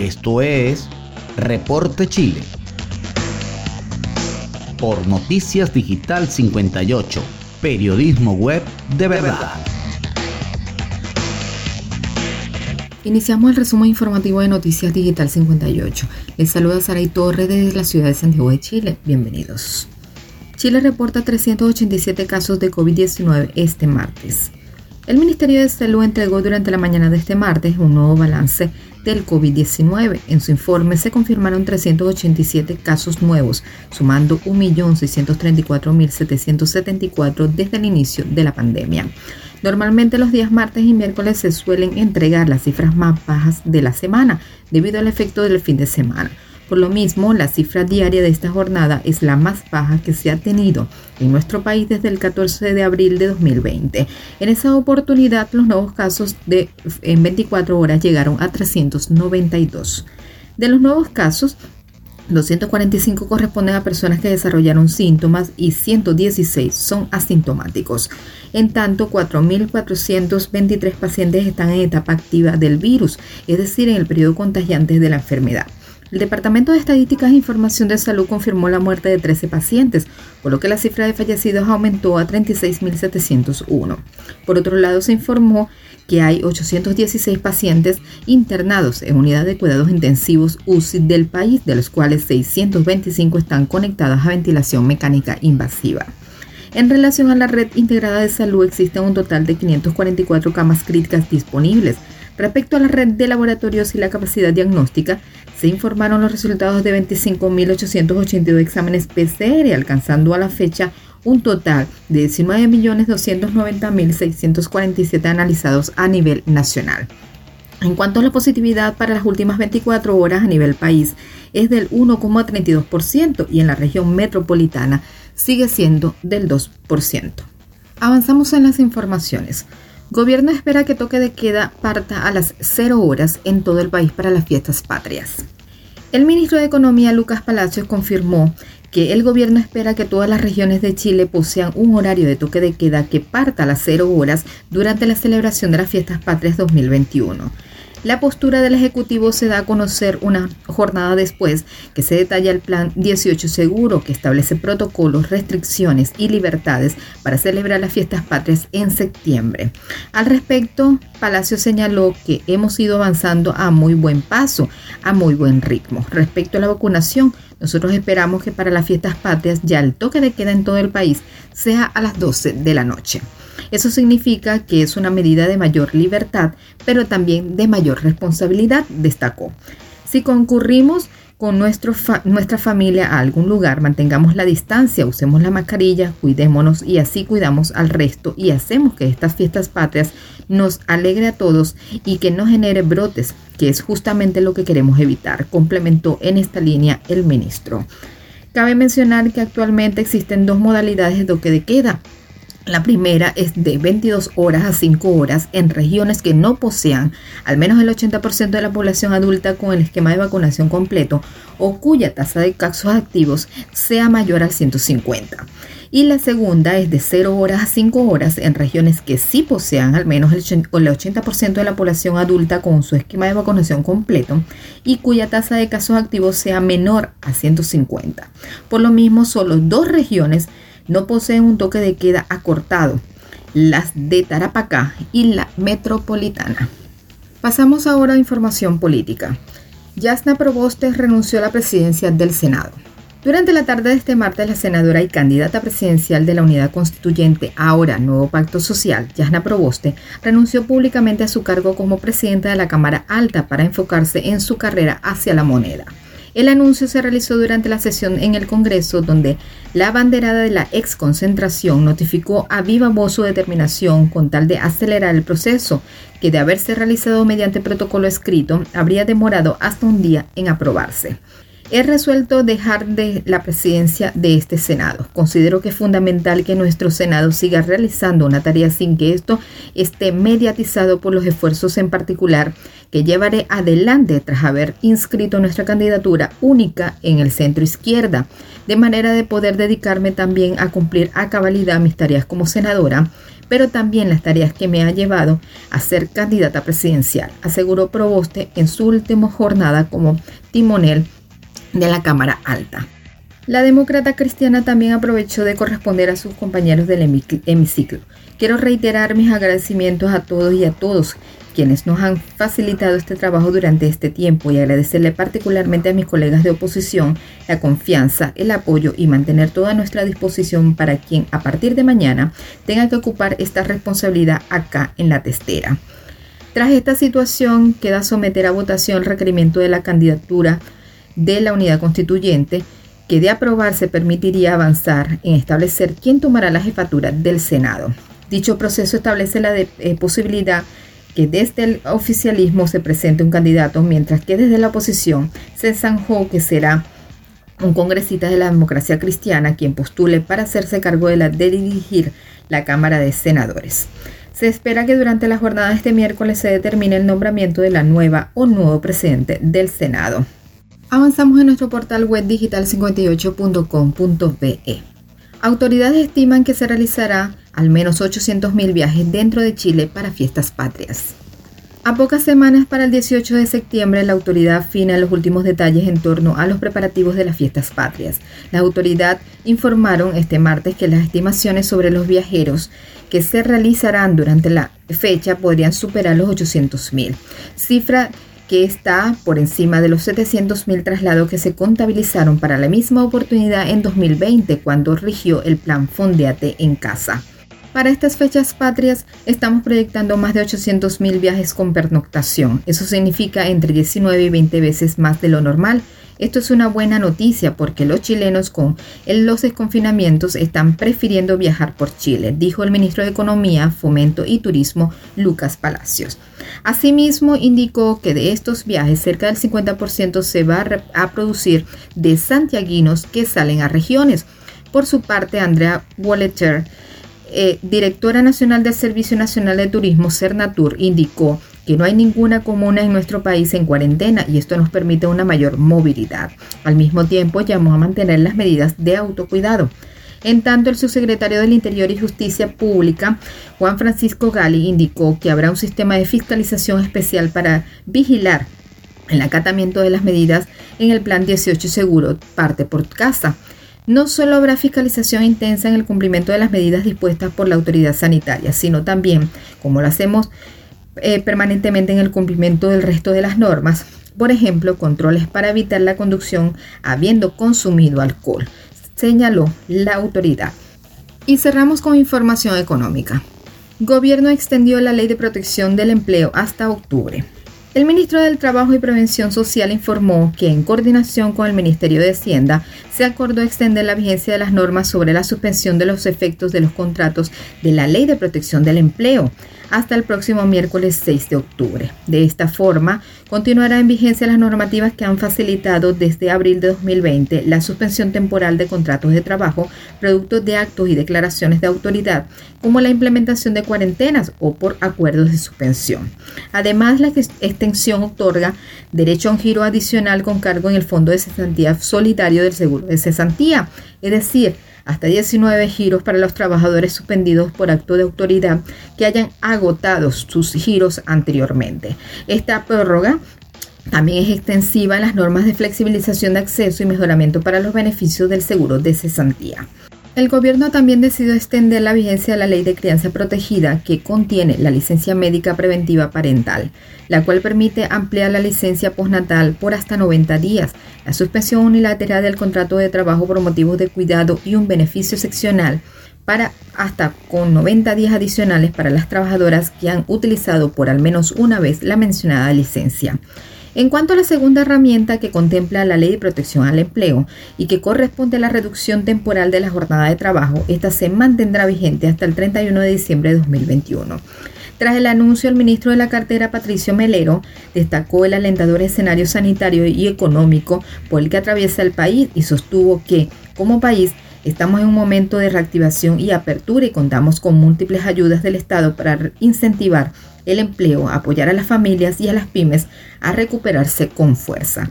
Esto es Reporte Chile. Por Noticias Digital 58, periodismo web de verdad. Iniciamos el resumen informativo de Noticias Digital 58. Les saluda Saray Torre desde la ciudad de Santiago de Chile. Bienvenidos. Chile reporta 387 casos de COVID-19 este martes. El Ministerio de Salud entregó durante la mañana de este martes un nuevo balance del COVID-19. En su informe se confirmaron 387 casos nuevos, sumando 1.634.774 desde el inicio de la pandemia. Normalmente los días martes y miércoles se suelen entregar las cifras más bajas de la semana debido al efecto del fin de semana. Por lo mismo, la cifra diaria de esta jornada es la más baja que se ha tenido en nuestro país desde el 14 de abril de 2020. En esa oportunidad, los nuevos casos de, en 24 horas llegaron a 392. De los nuevos casos, 245 corresponden a personas que desarrollaron síntomas y 116 son asintomáticos. En tanto, 4.423 pacientes están en etapa activa del virus, es decir, en el periodo contagiante de la enfermedad. El Departamento de Estadísticas e Información de Salud confirmó la muerte de 13 pacientes, por lo que la cifra de fallecidos aumentó a 36.701. Por otro lado, se informó que hay 816 pacientes internados en unidad de cuidados intensivos UCI del país, de los cuales 625 están conectadas a ventilación mecánica invasiva. En relación a la red integrada de salud, existen un total de 544 camas críticas disponibles. Respecto a la red de laboratorios y la capacidad diagnóstica, se informaron los resultados de 25.882 exámenes PCR, alcanzando a la fecha un total de 19.290.647 analizados a nivel nacional. En cuanto a la positividad para las últimas 24 horas a nivel país, es del 1,32% y en la región metropolitana sigue siendo del 2%. Avanzamos en las informaciones. Gobierno espera que toque de queda parta a las 0 horas en todo el país para las fiestas patrias. El ministro de Economía, Lucas Palacios, confirmó que el gobierno espera que todas las regiones de Chile posean un horario de toque de queda que parta a las 0 horas durante la celebración de las fiestas patrias 2021. La postura del Ejecutivo se da a conocer una jornada después que se detalla el Plan 18 Seguro que establece protocolos, restricciones y libertades para celebrar las fiestas patrias en septiembre. Al respecto, Palacio señaló que hemos ido avanzando a muy buen paso, a muy buen ritmo. Respecto a la vacunación, nosotros esperamos que para las fiestas patrias ya el toque de queda en todo el país sea a las 12 de la noche. Eso significa que es una medida de mayor libertad, pero también de mayor responsabilidad, destacó. Si concurrimos con nuestra familia a algún lugar, mantengamos la distancia, usemos la mascarilla, cuidémonos y así cuidamos al resto y hacemos que estas fiestas patrias nos alegre a todos y que no genere brotes, que es justamente lo que queremos evitar, complementó en esta línea el ministro. Cabe mencionar que actualmente existen dos modalidades de toque de queda, la primera es de 22 horas a 5 horas en regiones que no posean al menos el 80% de la población adulta con el esquema de vacunación completo o cuya tasa de casos activos sea mayor al 150. Y la segunda es de 0 horas a 5 horas en regiones que sí posean al menos el 80% de la población adulta con su esquema de vacunación completo y cuya tasa de casos activos sea menor a 150. Por lo mismo, solo dos regiones no poseen un toque de queda acortado, las de Tarapacá y la metropolitana. Pasamos ahora a información política. Yasna Proboste renunció a la presidencia del Senado. Durante la tarde de este martes, la senadora y candidata presidencial de la Unidad Constituyente, ahora Nuevo Pacto Social, Yasna Proboste, renunció públicamente a su cargo como presidenta de la Cámara Alta para enfocarse en su carrera hacia la moneda. El anuncio se realizó durante la sesión en el Congreso donde la banderada de la ex concentración notificó a viva voz su determinación con tal de acelerar el proceso, que de haberse realizado mediante protocolo escrito habría demorado hasta un día en aprobarse. He resuelto dejar de la presidencia de este Senado. Considero que es fundamental que nuestro Senado siga realizando una tarea sin que esto esté mediatizado por los esfuerzos en particular que llevaré adelante tras haber inscrito nuestra candidatura única en el centro izquierda, de manera de poder dedicarme también a cumplir a cabalidad mis tareas como senadora pero también las tareas que me ha llevado a ser candidata presidencial, aseguró Proboste en su última jornada como timonel de la Cámara Alta. La demócrata cristiana también aprovechó de corresponder a sus compañeros del hemiciclo. Quiero reiterar mis agradecimientos a todos y a todos quienes nos han facilitado este trabajo durante este tiempo y agradecerle particularmente a mis colegas de oposición la confianza, el apoyo y mantener toda nuestra disposición para quien a partir de mañana tenga que ocupar esta responsabilidad acá en la testera. Tras esta situación queda someter a votación el requerimiento de la candidatura de la unidad constituyente que de aprobarse permitiría avanzar en establecer quién tomará la jefatura del Senado. Dicho proceso establece la eh, posibilidad que desde el oficialismo se presente un candidato, mientras que desde la oposición se zanjó que será un congresista de la democracia cristiana quien postule para hacerse cargo de, la, de dirigir la Cámara de Senadores. Se espera que durante la jornada de este miércoles se determine el nombramiento de la nueva o nuevo presidente del Senado. Avanzamos en nuestro portal web digital58.com.be. Autoridades estiman que se realizará al menos 800.000 viajes dentro de Chile para fiestas patrias. A pocas semanas para el 18 de septiembre, la autoridad afina los últimos detalles en torno a los preparativos de las fiestas patrias. La autoridad informaron este martes que las estimaciones sobre los viajeros que se realizarán durante la fecha podrían superar los 800.000, cifra que está por encima de los 700.000 traslados que se contabilizaron para la misma oportunidad en 2020 cuando rigió el plan Fondeate en casa. Para estas fechas patrias estamos proyectando más de 800.000 viajes con pernoctación. Eso significa entre 19 y 20 veces más de lo normal esto es una buena noticia porque los chilenos con los desconfinamientos están prefiriendo viajar por Chile, dijo el ministro de Economía, Fomento y Turismo, Lucas Palacios. Asimismo, indicó que de estos viajes cerca del 50% se va a producir de santiaguinos que salen a regiones. Por su parte, Andrea Walleter, eh, directora nacional del Servicio Nacional de Turismo, Cernatur, indicó que no hay ninguna comuna en nuestro país en cuarentena y esto nos permite una mayor movilidad. Al mismo tiempo, llamó a mantener las medidas de autocuidado. En tanto, el subsecretario del Interior y Justicia Pública, Juan Francisco Gali, indicó que habrá un sistema de fiscalización especial para vigilar el acatamiento de las medidas en el Plan 18 Seguro parte por casa. No solo habrá fiscalización intensa en el cumplimiento de las medidas dispuestas por la autoridad sanitaria, sino también, como lo hacemos eh, permanentemente en el cumplimiento del resto de las normas. Por ejemplo, controles para evitar la conducción habiendo consumido alcohol, señaló la autoridad. Y cerramos con información económica. Gobierno extendió la ley de protección del empleo hasta octubre. El ministro del Trabajo y Prevención Social informó que en coordinación con el Ministerio de Hacienda se acordó extender la vigencia de las normas sobre la suspensión de los efectos de los contratos de la Ley de Protección del Empleo hasta el próximo miércoles 6 de octubre. De esta forma, continuará en vigencia las normativas que han facilitado desde abril de 2020 la suspensión temporal de contratos de trabajo producto de actos y declaraciones de autoridad, como la implementación de cuarentenas o por acuerdos de suspensión. Además, la extensión otorga derecho a un giro adicional con cargo en el Fondo de Cesantía Solidario del Seguro de Cesantía, es decir, hasta 19 giros para los trabajadores suspendidos por acto de autoridad que hayan agotado sus giros anteriormente. Esta prórroga también es extensiva en las normas de flexibilización de acceso y mejoramiento para los beneficios del seguro de cesantía. El gobierno también decidió extender la vigencia de la ley de crianza protegida que contiene la licencia médica preventiva parental, la cual permite ampliar la licencia postnatal por hasta 90 días, la suspensión unilateral del contrato de trabajo por motivos de cuidado y un beneficio seccional para hasta con 90 días adicionales para las trabajadoras que han utilizado por al menos una vez la mencionada licencia. En cuanto a la segunda herramienta que contempla la Ley de Protección al Empleo y que corresponde a la reducción temporal de la jornada de trabajo, esta se mantendrá vigente hasta el 31 de diciembre de 2021. Tras el anuncio, el ministro de la cartera, Patricio Melero, destacó el alentador escenario sanitario y económico por el que atraviesa el país y sostuvo que, como país, Estamos en un momento de reactivación y apertura y contamos con múltiples ayudas del Estado para incentivar el empleo, apoyar a las familias y a las pymes a recuperarse con fuerza.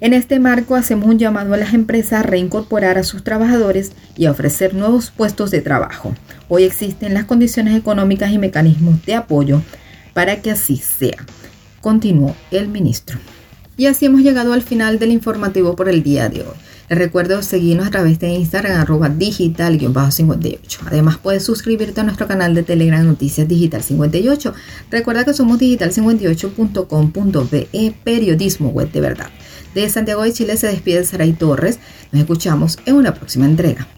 En este marco hacemos un llamado a las empresas a reincorporar a sus trabajadores y a ofrecer nuevos puestos de trabajo. Hoy existen las condiciones económicas y mecanismos de apoyo para que así sea, continuó el ministro. Y así hemos llegado al final del informativo por el día de hoy. Les recuerdo seguirnos a través de Instagram arroba digital-58. Además puedes suscribirte a nuestro canal de Telegram Noticias Digital 58. Recuerda que somos digital58.com.be Periodismo Web de Verdad. De Santiago de Chile se despide Saray Torres. Nos escuchamos en una próxima entrega.